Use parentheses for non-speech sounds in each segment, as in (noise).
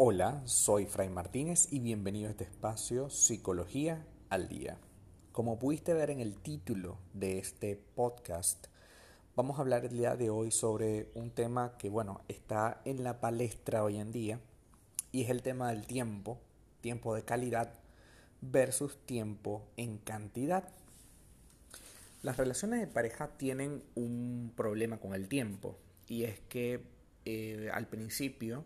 Hola, soy Fray Martínez y bienvenido a este espacio Psicología al Día. Como pudiste ver en el título de este podcast, vamos a hablar el día de hoy sobre un tema que, bueno, está en la palestra hoy en día y es el tema del tiempo, tiempo de calidad versus tiempo en cantidad. Las relaciones de pareja tienen un problema con el tiempo y es que eh, al principio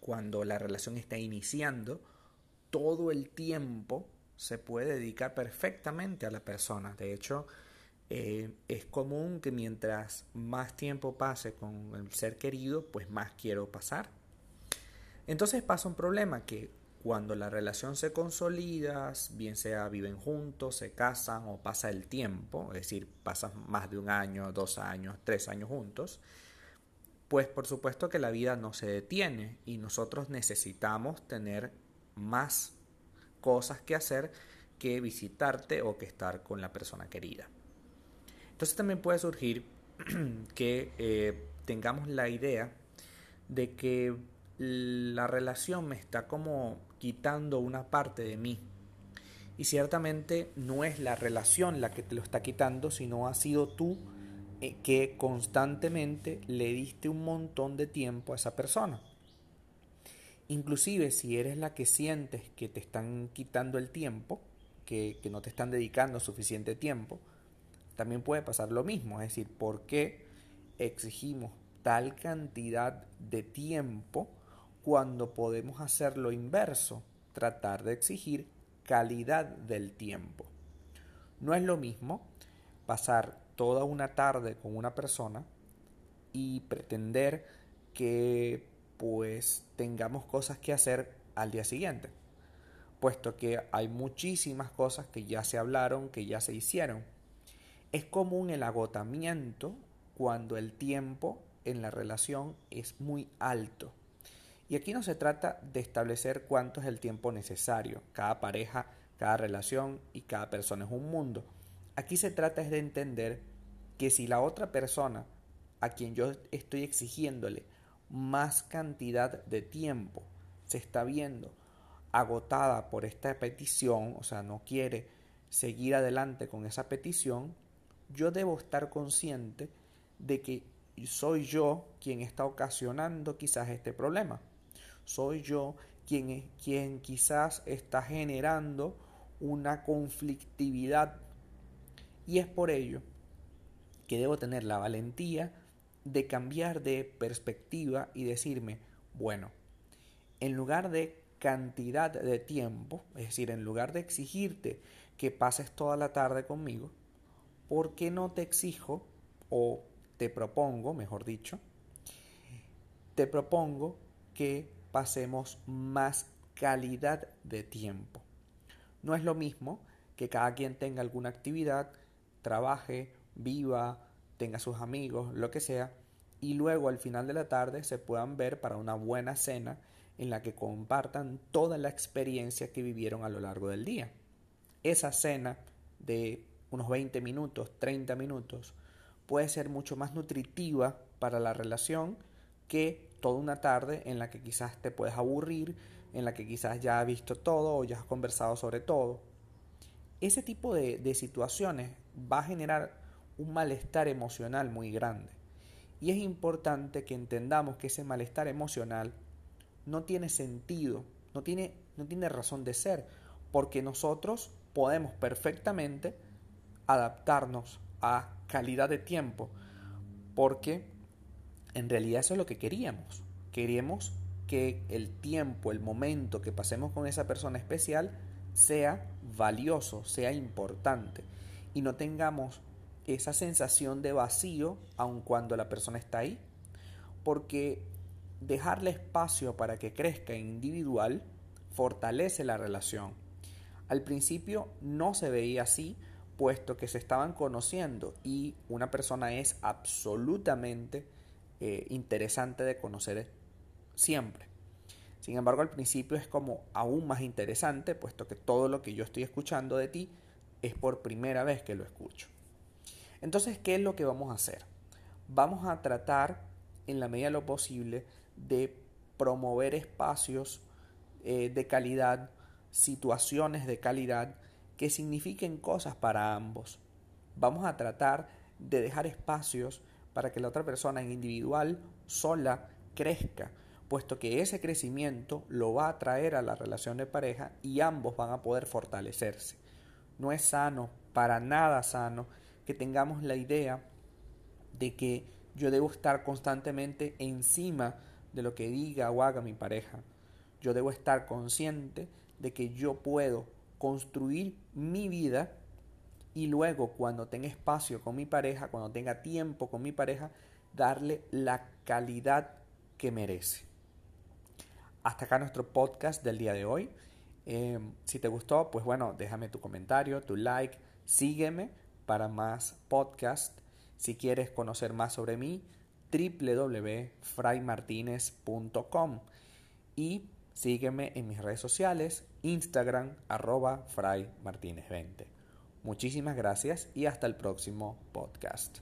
cuando la relación está iniciando, todo el tiempo se puede dedicar perfectamente a la persona. De hecho, eh, es común que mientras más tiempo pase con el ser querido, pues más quiero pasar. Entonces pasa un problema que cuando la relación se consolida, bien sea viven juntos, se casan o pasa el tiempo, es decir, pasan más de un año, dos años, tres años juntos, pues por supuesto que la vida no se detiene y nosotros necesitamos tener más cosas que hacer que visitarte o que estar con la persona querida. Entonces también puede surgir (clears throat) que eh, tengamos la idea de que la relación me está como quitando una parte de mí. Y ciertamente no es la relación la que te lo está quitando, sino ha sido tú que constantemente le diste un montón de tiempo a esa persona. Inclusive si eres la que sientes que te están quitando el tiempo, que, que no te están dedicando suficiente tiempo, también puede pasar lo mismo. Es decir, ¿por qué exigimos tal cantidad de tiempo cuando podemos hacer lo inverso? Tratar de exigir calidad del tiempo. No es lo mismo pasar toda una tarde con una persona y pretender que pues tengamos cosas que hacer al día siguiente, puesto que hay muchísimas cosas que ya se hablaron, que ya se hicieron. Es común el agotamiento cuando el tiempo en la relación es muy alto. Y aquí no se trata de establecer cuánto es el tiempo necesario. Cada pareja, cada relación y cada persona es un mundo. Aquí se trata es de entender que si la otra persona a quien yo estoy exigiéndole más cantidad de tiempo se está viendo agotada por esta petición, o sea, no quiere seguir adelante con esa petición, yo debo estar consciente de que soy yo quien está ocasionando quizás este problema. Soy yo quien, quien quizás está generando una conflictividad y es por ello que debo tener la valentía de cambiar de perspectiva y decirme, bueno, en lugar de cantidad de tiempo, es decir, en lugar de exigirte que pases toda la tarde conmigo, ¿por qué no te exijo o te propongo, mejor dicho, te propongo que pasemos más calidad de tiempo? No es lo mismo que cada quien tenga alguna actividad trabaje, viva, tenga sus amigos, lo que sea, y luego al final de la tarde se puedan ver para una buena cena en la que compartan toda la experiencia que vivieron a lo largo del día. Esa cena de unos 20 minutos, 30 minutos, puede ser mucho más nutritiva para la relación que toda una tarde en la que quizás te puedes aburrir, en la que quizás ya has visto todo o ya has conversado sobre todo. Ese tipo de, situaciones va a generar un malestar emocional muy grande. Y es importante que entendamos que ese malestar emocional no tiene sentido, no tiene, no tiene razón de ser, porque nosotros podemos perfectamente adaptarnos a calidad de tiempo, porque en realidad eso es lo que queríamos. Queríamos que el tiempo, el momento que pasemos con esa persona especial sea valioso, sea importante y no tengamos esa sensación de vacío aun cuando la persona está ahí. Porque dejarle espacio para que crezca individual fortalece la relación. Al principio no se veía así, puesto que se estaban conociendo y una persona es absolutamente eh, interesante de conocer siempre. Sin embargo, al principio es como aún más interesante, puesto que todo lo que yo estoy escuchando de ti es por primera vez que lo escucho. Entonces, ¿qué es lo que vamos a hacer? Vamos a tratar, en la medida de lo posible, de promover espacios eh, de calidad, situaciones de calidad que signifiquen cosas para ambos. Vamos a tratar de dejar espacios para que la otra persona en individual sola crezca, puesto que ese crecimiento lo va a traer a la relación de pareja y ambos van a poder fortalecerse. No es sano, para nada sano, que tengamos la idea de que yo debo estar constantemente encima de lo que diga o haga mi pareja. Yo debo estar consciente de que yo puedo construir mi vida y luego cuando tenga espacio con mi pareja, cuando tenga tiempo con mi pareja, darle la calidad que merece. Hasta acá nuestro podcast del día de hoy. Em, si te gustó, pues bueno, déjame tu comentario, tu like, sígueme para más podcast. Si quieres conocer más sobre mí, www.fraymartinez.com y sígueme en mis redes sociales, Instagram arroba fraymartinez20. Muchísimas gracias y hasta el próximo podcast.